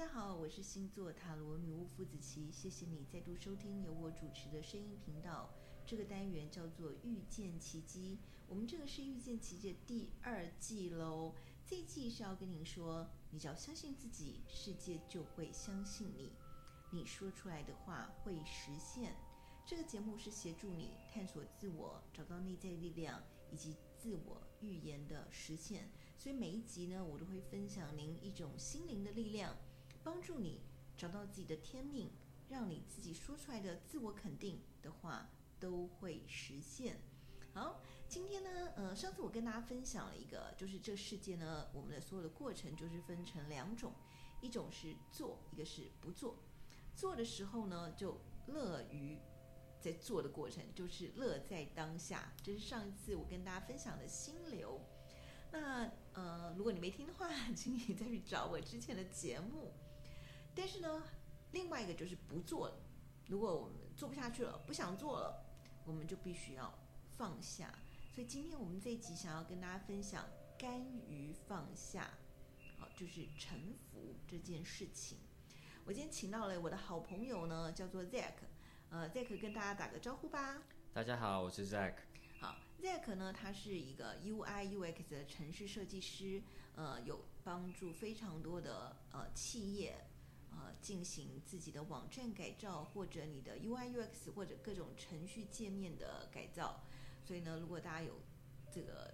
大家好，我是星座塔罗女巫傅子琪，谢谢你再度收听由我主持的声音频道。这个单元叫做遇见奇迹，我们这个是遇见奇迹第二季喽。这一季是要跟您说，你只要相信自己，世界就会相信你，你说出来的话会实现。这个节目是协助你探索自我，找到内在力量以及自我预言的实现。所以每一集呢，我都会分享您一种心灵的力量。帮助你找到自己的天命，让你自己说出来的自我肯定的话都会实现。好，今天呢，呃，上次我跟大家分享了一个，就是这世界呢，我们的所有的过程就是分成两种，一种是做，一个是不做。做的时候呢，就乐于在做的过程，就是乐在当下。这是上一次我跟大家分享的心流。那呃，如果你没听的话，请你再去找我之前的节目。但是呢，另外一个就是不做了。如果我们做不下去了，不想做了，我们就必须要放下。所以今天我们这一集想要跟大家分享甘于放下，好，就是臣服这件事情。我今天请到了我的好朋友呢，叫做 Zack，呃，Zack 跟大家打个招呼吧。大家好，我是 Zack。好，Zack 呢，他是一个 UI UX 的城市设计师，呃，有帮助非常多的呃企业。呃，进行自己的网站改造，或者你的 UI UX 或者各种程序界面的改造。所以呢，如果大家有这个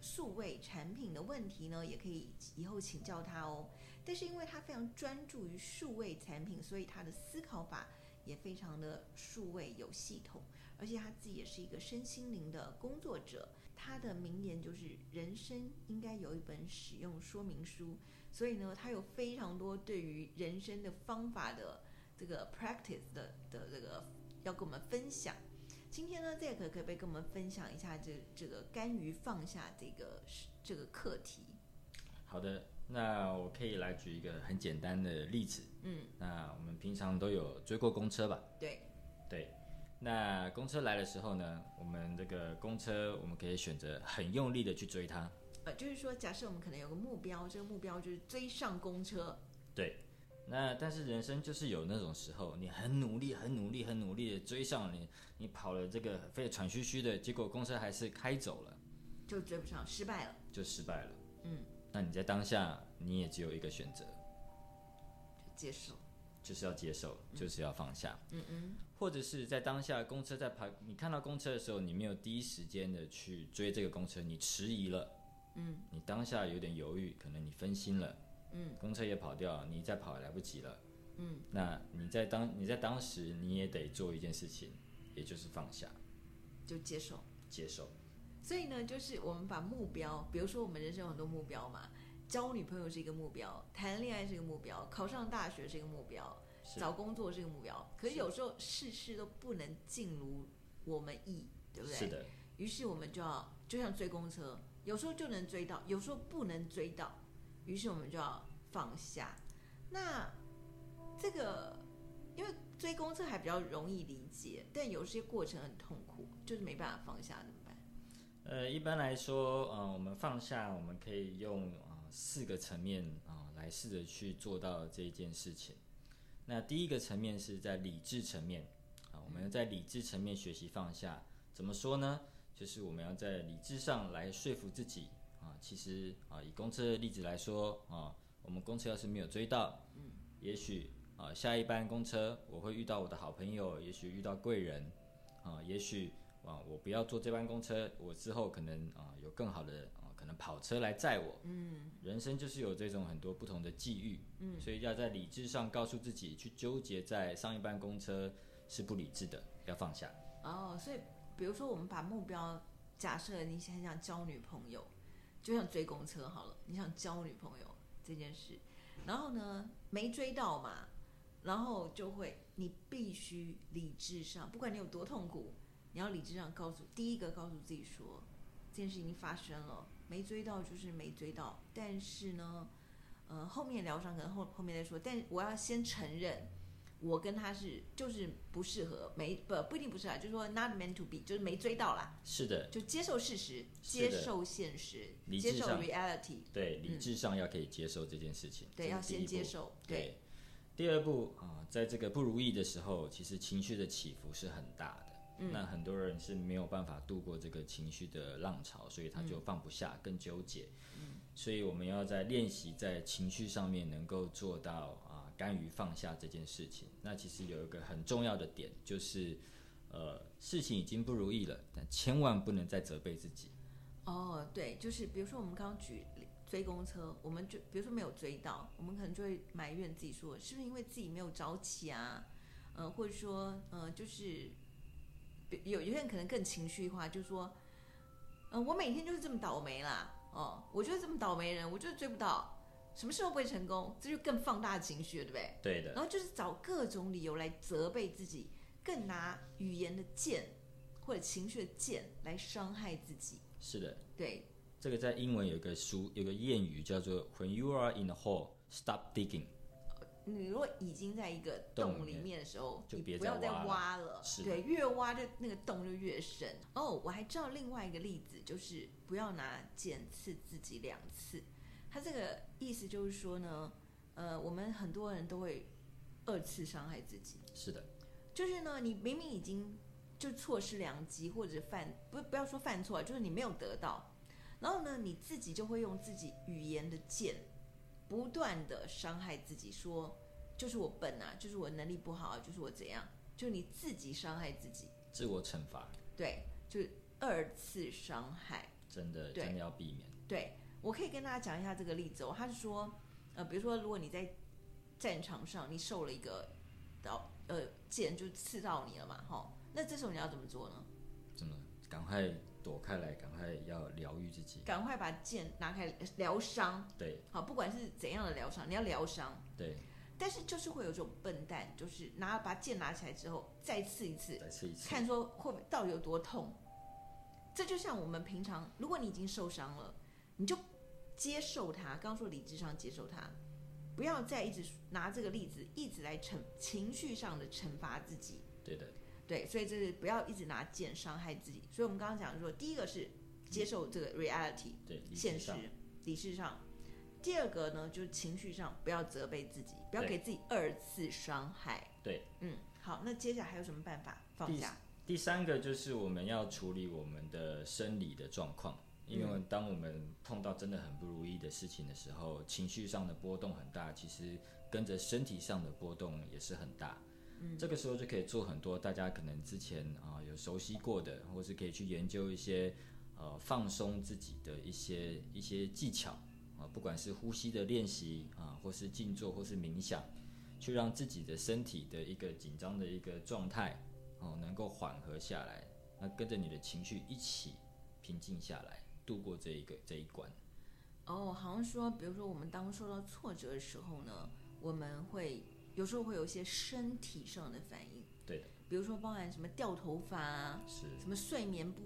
数位产品的问题呢，也可以以后请教他哦。但是因为他非常专注于数位产品，所以他的思考法也非常的数位有系统，而且他自己也是一个身心灵的工作者。他的名言就是：人生应该有一本使用说明书。所以呢，他有非常多对于人生的方法的这个 practice 的的这个要跟我们分享。今天呢，Zack 可不可以跟我们分享一下这这个甘于放下这个这个课题？好的，那我可以来举一个很简单的例子。嗯，那我们平常都有追过公车吧？对，对。那公车来的时候呢，我们这个公车我们可以选择很用力的去追它。呃，就是说，假设我们可能有个目标，这个目标就是追上公车。对。那但是人生就是有那种时候，你很努力、很努力、很努力的追上你，你跑了这个非常喘吁吁的，结果公车还是开走了，就追不上，失败了。就失败了。嗯。那你在当下，你也只有一个选择，就接受。就是要接受，就是要放下。嗯嗯，或者是在当下公车在跑，你看到公车的时候，你没有第一时间的去追这个公车，你迟疑了。嗯，你当下有点犹豫，可能你分心了。嗯，公车也跑掉了，你再跑也来不及了。嗯，那你在当你在当时你也得做一件事情，也就是放下，就接受，接受。所以呢，就是我们把目标，比如说我们人生有很多目标嘛。交女朋友是一个目标，谈恋爱是一个目标，考上大学是一个目标，找工作是一个目标。可是有时候事事都不能尽如我们意，对不对？是的。于是我们就要就像追公车，有时候就能追到，有时候不能追到。于是我们就要放下。那这个因为追公车还比较容易理解，但有些过程很痛苦，就是没办法放下，怎么办？呃，一般来说，呃，我们放下，我们可以用啊。呃四个层面啊，来试着去做到这一件事情。那第一个层面是在理智层面啊，我们要在理智层面学习放下。怎么说呢？就是我们要在理智上来说服自己啊。其实啊，以公车的例子来说啊，我们公车要是没有追到，嗯，也许啊，下一班公车我会遇到我的好朋友，也许遇到贵人啊，也许啊，我不要坐这班公车，我之后可能啊有更好的啊。可能跑车来载我，嗯，人生就是有这种很多不同的际遇，嗯，所以要在理智上告诉自己，去纠结在上一班公车是不理智的，要放下。哦，所以比如说我们把目标假设你很想交女朋友，就像追公车好了，你想交女朋友这件事，然后呢没追到嘛，然后就会你必须理智上，不管你有多痛苦，你要理智上告诉第一个告诉自己说。这件事已经发生了，没追到就是没追到。但是呢，呃，后面疗伤可能后后面再说。但我要先承认，我跟他是就是不适合，没不不一定不适合，就是说 not meant to be，就是没追到啦。是的，就接受事实，接受现实，接受 reality。对，理智上要可以接受这件事情。嗯、对，要先接受。对。对第二步啊、呃，在这个不如意的时候，其实情绪的起伏是很大的。嗯、那很多人是没有办法度过这个情绪的浪潮，所以他就放不下，嗯、更纠结。嗯、所以我们要在练习在情绪上面能够做到甘于放下这件事情。那其实有一个很重要的点，就是呃，事情已经不如意了，但千万不能再责备自己。哦，对，就是比如说我们刚刚举。追公车，我们就比如说没有追到，我们可能就会埋怨自己说，是不是因为自己没有早起啊？呃，或者说，呃，就是有有些人可能更情绪化，就说，嗯、我每天就是这么倒霉啦，哦，我就是这么倒霉人，我就是追不到，什么时候不会成功？这就更放大情绪了，对不对？对的。然后就是找各种理由来责备自己，更拿语言的剑或者情绪的剑来伤害自己。是的。对。这个在英文有个书有个谚语叫做 "When you are in a hole, stop digging." 你如果已经在一个洞里面的时候，就别不要再挖了。对，越挖就那个洞就越深。哦，oh, 我还知道另外一个例子，就是不要拿剑刺自己两次。他这个意思就是说呢，呃，我们很多人都会二次伤害自己。是的，就是呢，你明明已经就错失良机，或者犯不不要说犯错，就是你没有得到。然后呢，你自己就会用自己语言的剑，不断的伤害自己，说就是我笨啊，就是我能力不好啊，就是我怎样，就你自己伤害自己，自我惩罚，对，就是二次伤害，真的，对真的要避免。对，我可以跟大家讲一下这个例子哦，他是说，呃，比如说如果你在战场上你受了一个刀，呃，剑就刺到你了嘛，哈，那这时候你要怎么做呢？怎么？赶快。躲开来，赶快要疗愈自己。赶快把剑拿开疗伤。对，好，不管是怎样的疗伤，你要疗伤。对。但是就是会有这种笨蛋，就是拿把剑拿起来之后再刺一次，再刺一次，看说会不会到底有多痛。这就像我们平常，如果你已经受伤了，你就接受它。刚刚说理智上接受它，不要再一直拿这个例子一直来惩情绪上的惩罚自己。对的。对，所以这是不要一直拿剑伤害自己。所以我们刚刚讲说，第一个是接受这个 reality，对，现实，理智上。第二个呢，就是情绪上不要责备自己，不要给自己二次伤害。对，嗯，好，那接下来还有什么办法放下？第，第三个就是我们要处理我们的生理的状况，因为当我们碰到真的很不如意的事情的时候，情绪上的波动很大，其实跟着身体上的波动也是很大。嗯。这个时候就可以做很多大家可能之前啊、呃、有熟悉过的，或是可以去研究一些呃放松自己的一些一些技巧啊、呃，不管是呼吸的练习啊、呃，或是静坐，或是冥想，去让自己的身体的一个紧张的一个状态哦、呃、能够缓和下来，那跟着你的情绪一起平静下来，度过这一个这一关。哦，好像说，比如说我们当受到挫折的时候呢，我们会。有时候会有一些身体上的反应，对的，比如说包含什么掉头发啊，是，什么睡眠不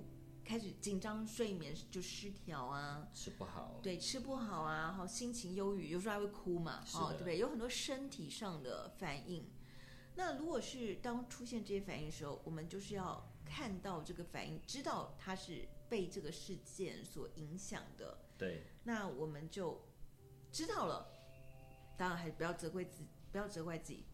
开始紧张，睡眠就失调啊，吃不好，对，吃不好啊，好，心情忧郁，有时候还会哭嘛，哦，对不对？有很多身体上的反应。那如果是当出现这些反应的时候，我们就是要看到这个反应，知道它是被这个事件所影响的，对，那我们就知道了。当然还不要责怪自己。不要责怪自己，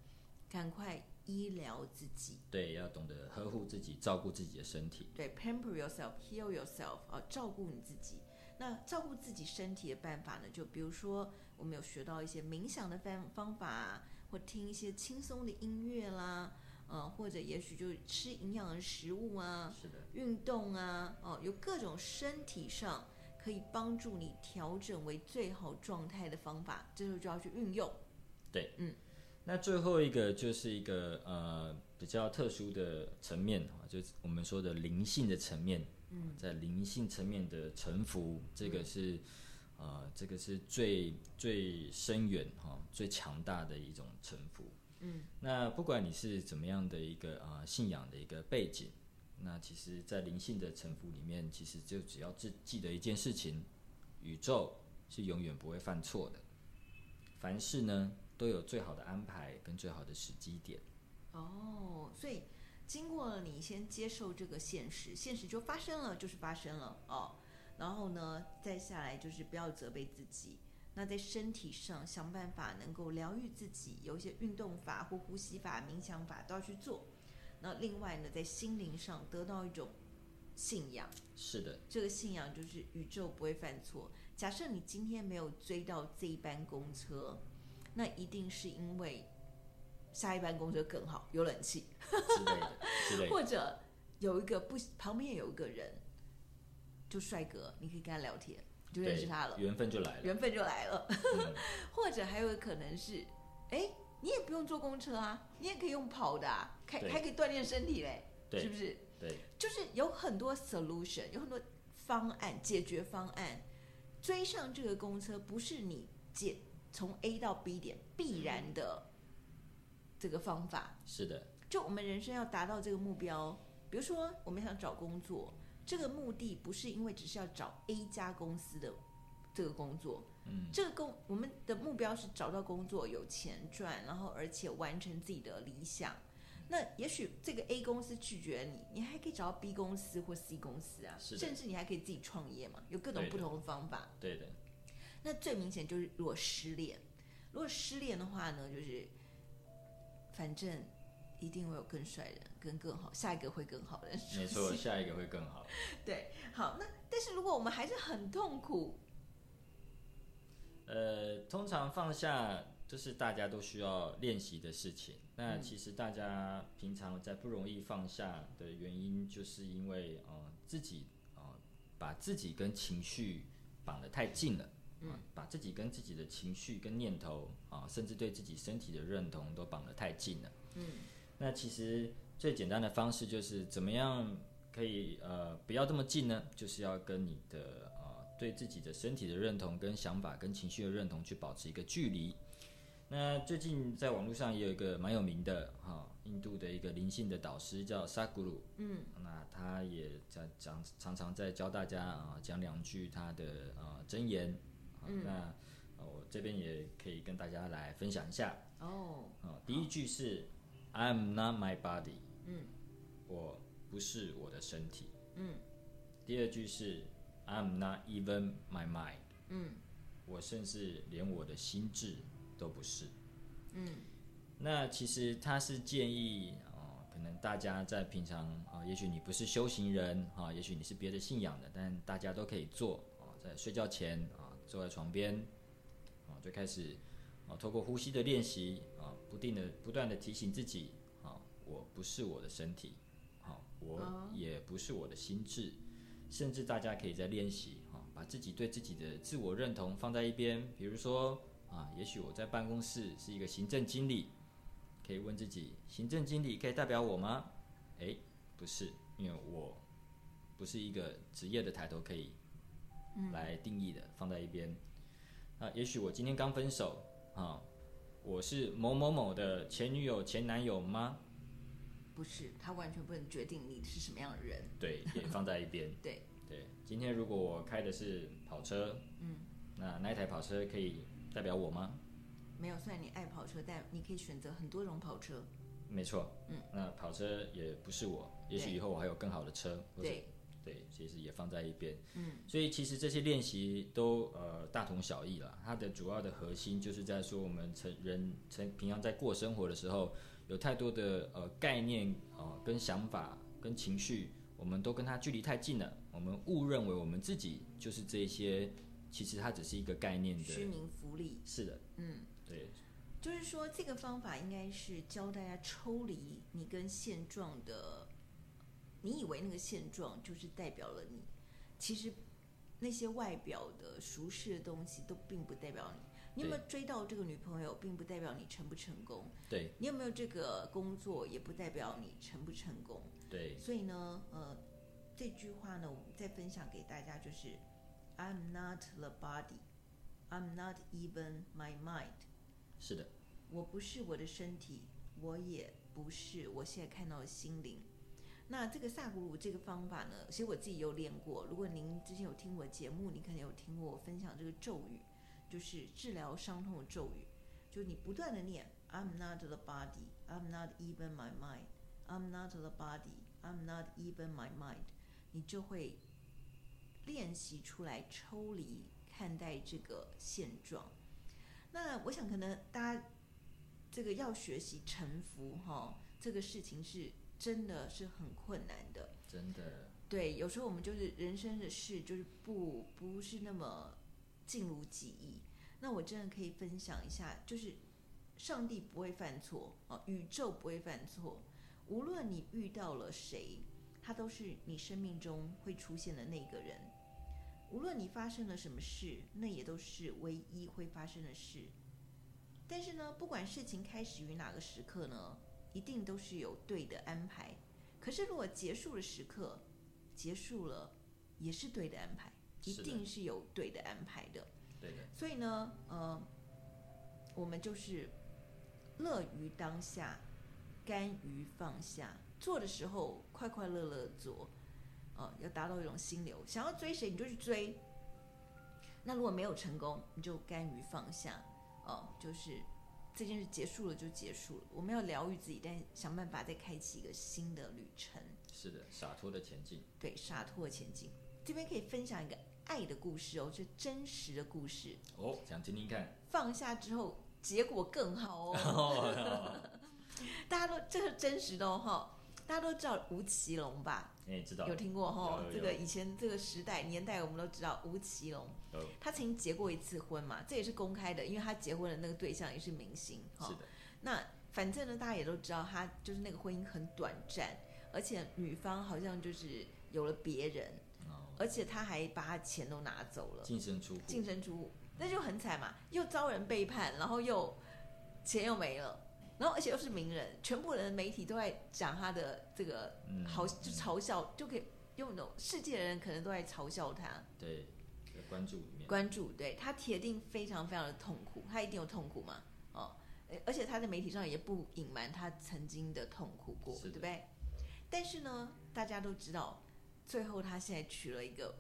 赶快医疗自己。对，要懂得呵护自己，照顾自己的身体。对，pamper yourself, heal yourself，啊，照顾你自己。那照顾自己身体的办法呢？就比如说，我们有学到一些冥想的方方法，或听一些轻松的音乐啦，呃，或者也许就吃营养的食物啊，是的，运动啊，哦，有各种身体上可以帮助你调整为最好状态的方法，这时候就要去运用。对，嗯。那最后一个就是一个呃比较特殊的层面啊，就是我们说的灵性的层面。嗯，在灵性层面的臣服，这个是呃这个是最最深远哈、最强大的一种臣服。嗯，那不管你是怎么样的一个啊、呃、信仰的一个背景，那其实，在灵性的沉浮里面，其实就只要记记得一件事情：宇宙是永远不会犯错的，凡事呢。都有最好的安排跟最好的时机点。哦，所以经过了你先接受这个现实，现实就发生了，就是发生了哦。然后呢，再下来就是不要责备自己。那在身体上想办法能够疗愈自己，有一些运动法或呼吸法、冥想法都要去做。那另外呢，在心灵上得到一种信仰。是的，这个信仰就是宇宙不会犯错。假设你今天没有追到这一班公车，那一定是因为下一班公车更好，有冷气之类的，之类的。或者有一个不旁边有一个人，就帅哥，你可以跟他聊天，就认识他了，缘分就来了，缘分就来了。嗯、或者还有可能是，哎，你也不用坐公车啊，你也可以用跑的、啊，还还可以锻炼身体嘞，是不是？对，就是有很多 solution，有很多方案解决方案。追上这个公车不是你解从 A 到 B 点必然的这个方法。是的，就我们人生要达到这个目标，比如说我们想找工作，这个目的不是因为只是要找 A 家公司的这个工作，嗯，这个工我们的目标是找到工作有钱赚，然后而且完成自己的理想。那也许这个 A 公司拒绝你，你还可以找到 B 公司或 C 公司啊，甚至你还可以自己创业嘛，有各种不同的方法。对的。对的。那最明显就是如果失恋，如果失恋的话呢，就是反正一定会有更帅的人，跟更好，下一个会更好的人。没错，下一个会更好。对，好，那但是如果我们还是很痛苦，呃，通常放下。这是大家都需要练习的事情。那其实大家平常在不容易放下的原因，就是因为呃自己呃把自己跟情绪绑得太近了，嗯，把自己跟自己的情绪跟念头啊，甚至对自己身体的认同都绑得太近了，嗯。那其实最简单的方式就是怎么样可以呃不要这么近呢？就是要跟你的呃对自己的身体的认同跟想法跟情绪的认同去保持一个距离。那最近在网络上也有一个蛮有名的哈、哦，印度的一个灵性的导师叫萨古鲁，嗯，那他也在讲，常常在教大家啊讲两句他的啊真言，嗯，那我这边也可以跟大家来分享一下哦，啊，第一句是 I'm not my body，嗯，我不是我的身体，嗯，第二句是 I'm not even my mind，嗯，我甚至连我的心智。都不是，嗯，那其实他是建议哦，可能大家在平常啊、哦，也许你不是修行人啊、哦，也许你是别的信仰的，但大家都可以做啊、哦，在睡觉前啊、哦，坐在床边啊、哦，就开始啊、哦，透过呼吸的练习啊，不定的不断的提醒自己啊、哦，我不是我的身体，好、哦，我也不是我的心智，甚至大家可以在练习啊，把自己对自己的自我认同放在一边，比如说。啊，也许我在办公室是一个行政经理，可以问自己：行政经理可以代表我吗？诶，不是，因为我不是一个职业的抬头可以来定义的，嗯、放在一边。啊，也许我今天刚分手，啊，我是某某某的前女友、前男友吗？不是，他完全不能决定你是什么样的人。对，也放在一边。对对，今天如果我开的是跑车，嗯，那那一台跑车可以。代表我吗？没有，虽然你爱跑车，但你可以选择很多种跑车。没错，嗯，那跑车也不是我，也许以后我还有更好的车。对，对，其实也放在一边。嗯，所以其实这些练习都呃大同小异了。它的主要的核心就是在说，我们成人成平常在过生活的时候，有太多的呃概念啊、呃、跟想法跟情绪，我们都跟它距离太近了。我们误认为我们自己就是这些。其实它只是一个概念的虚名浮利。是的，嗯，对，就是说这个方法应该是教大家抽离你跟现状的，你以为那个现状就是代表了你，其实那些外表的舒适的东西都并不代表你。你有没有追到这个女朋友，并不代表你成不成功。对，你有没有这个工作，也不代表你成不成功。对，所以呢，呃，这句话呢，我们再分享给大家就是。I'm not the body. I'm not even my mind. 是的，我不是我的身体，我也不是我现在看到的心灵。那这个萨古鲁这个方法呢，其实我自己有练过。如果您之前有听我节目，你可能有听过我分享这个咒语，就是治疗伤痛的咒语。就你不断的念 I'm not the body, I'm not even my mind, I'm not the body, I'm not even my mind，你就会练习出来抽离看待这个现状。那我想可能大家这个要学习臣服哈，这个事情是真的是很困难的，真的。对，有时候我们就是人生的事，就是不不是那么尽如己意。那我真的可以分享一下，就是上帝不会犯错啊，宇宙不会犯错。无论你遇到了谁，他都是你生命中会出现的那个人。无论你发生了什么事，那也都是唯一会发生的事。但是呢，不管事情开始于哪个时刻呢，一定都是有对的安排。可是如果结束的时刻，结束了，也是对的安排，一定是有对的安排的。对的。所以呢，呃，我们就是乐于当下，甘于放下。做的时候快快乐乐做，呃，要达到一种心流。想要追谁你就去追。那如果没有成功，你就甘于放下。哦、呃，就是这件事结束了就结束了。我们要疗愈自己，但想办法再开启一个新的旅程。是的，洒脱的前进。对，洒脱的前进。这边可以分享一个爱的故事哦，是真实的故事哦，想听听看。放下之后，结果更好哦。大家都这是真实的哦，大家都知道吴奇隆吧？哎，知道。有听过哈？这个以前这个时代年代，我们都知道吴奇隆。他曾经结过一次婚嘛，这也是公开的，因为他结婚的那个对象也是明星。是的。那反正呢，大家也都知道，他就是那个婚姻很短暂。而且女方好像就是有了别人，哦、而且他还把他钱都拿走了，净身出户，净身出户，那就很惨嘛，又遭人背叛，然后又钱又没了，然后而且又是名人，全部人媒体都在讲他的这个好，就嘲笑，嗯、就可以用那种世界的人可能都在嘲笑他，对，关注里面，关注，对，他铁定非常非常的痛苦，他一定有痛苦嘛，哦，而且他在媒体上也不隐瞒他曾经的痛苦过，对不对？但是呢，大家都知道，最后他现在娶了一个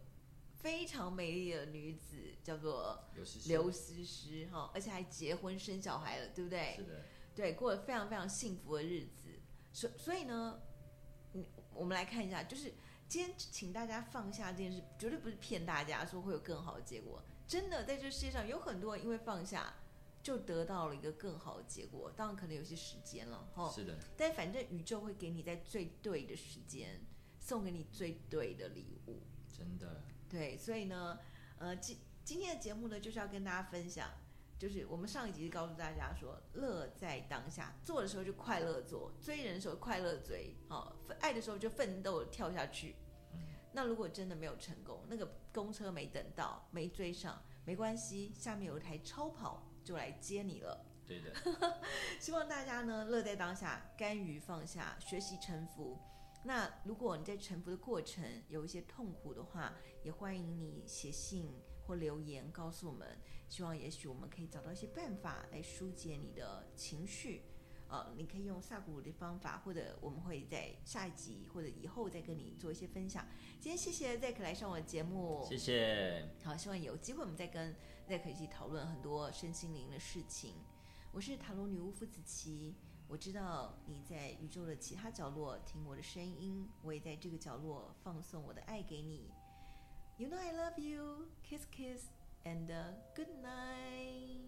非常美丽的女子，叫做刘诗诗哈，而且还结婚生小孩了，对不对？是的，对，过了非常非常幸福的日子。所所以呢，嗯，我们来看一下，就是今天请大家放下这件事，绝对不是骗大家说会有更好的结果。真的，在这世界上有很多人因为放下。就得到了一个更好的结果，当然可能有些时间了，哈。是的。但反正宇宙会给你在最对的时间，送给你最对的礼物。真的。对，所以呢，呃，今今天的节目呢，就是要跟大家分享，就是我们上一集是告诉大家说，乐在当下，做的时候就快乐做，追人的时候快乐追，哦，爱的时候就奋斗跳下去。嗯。那如果真的没有成功，那个公车没等到，没追上，没关系，下面有一台超跑。就来接你了。对的，希望大家呢，乐在当下，甘于放下，学习臣服。那如果你在臣服的过程有一些痛苦的话，也欢迎你写信或留言告诉我们。希望也许我们可以找到一些办法来疏解你的情绪。呃，你可以用萨古鲁的方法，或者我们会在下一集或者以后再跟你做一些分享。今天谢谢 Zack 来上我的节目，谢谢。好，希望有机会我们再跟 Zack 一起讨论很多身心灵的事情。我是塔罗女巫傅子琪，我知道你在宇宙的其他角落听我的声音，我也在这个角落放送我的爱给你。You know I love you, kiss kiss and uh, good night.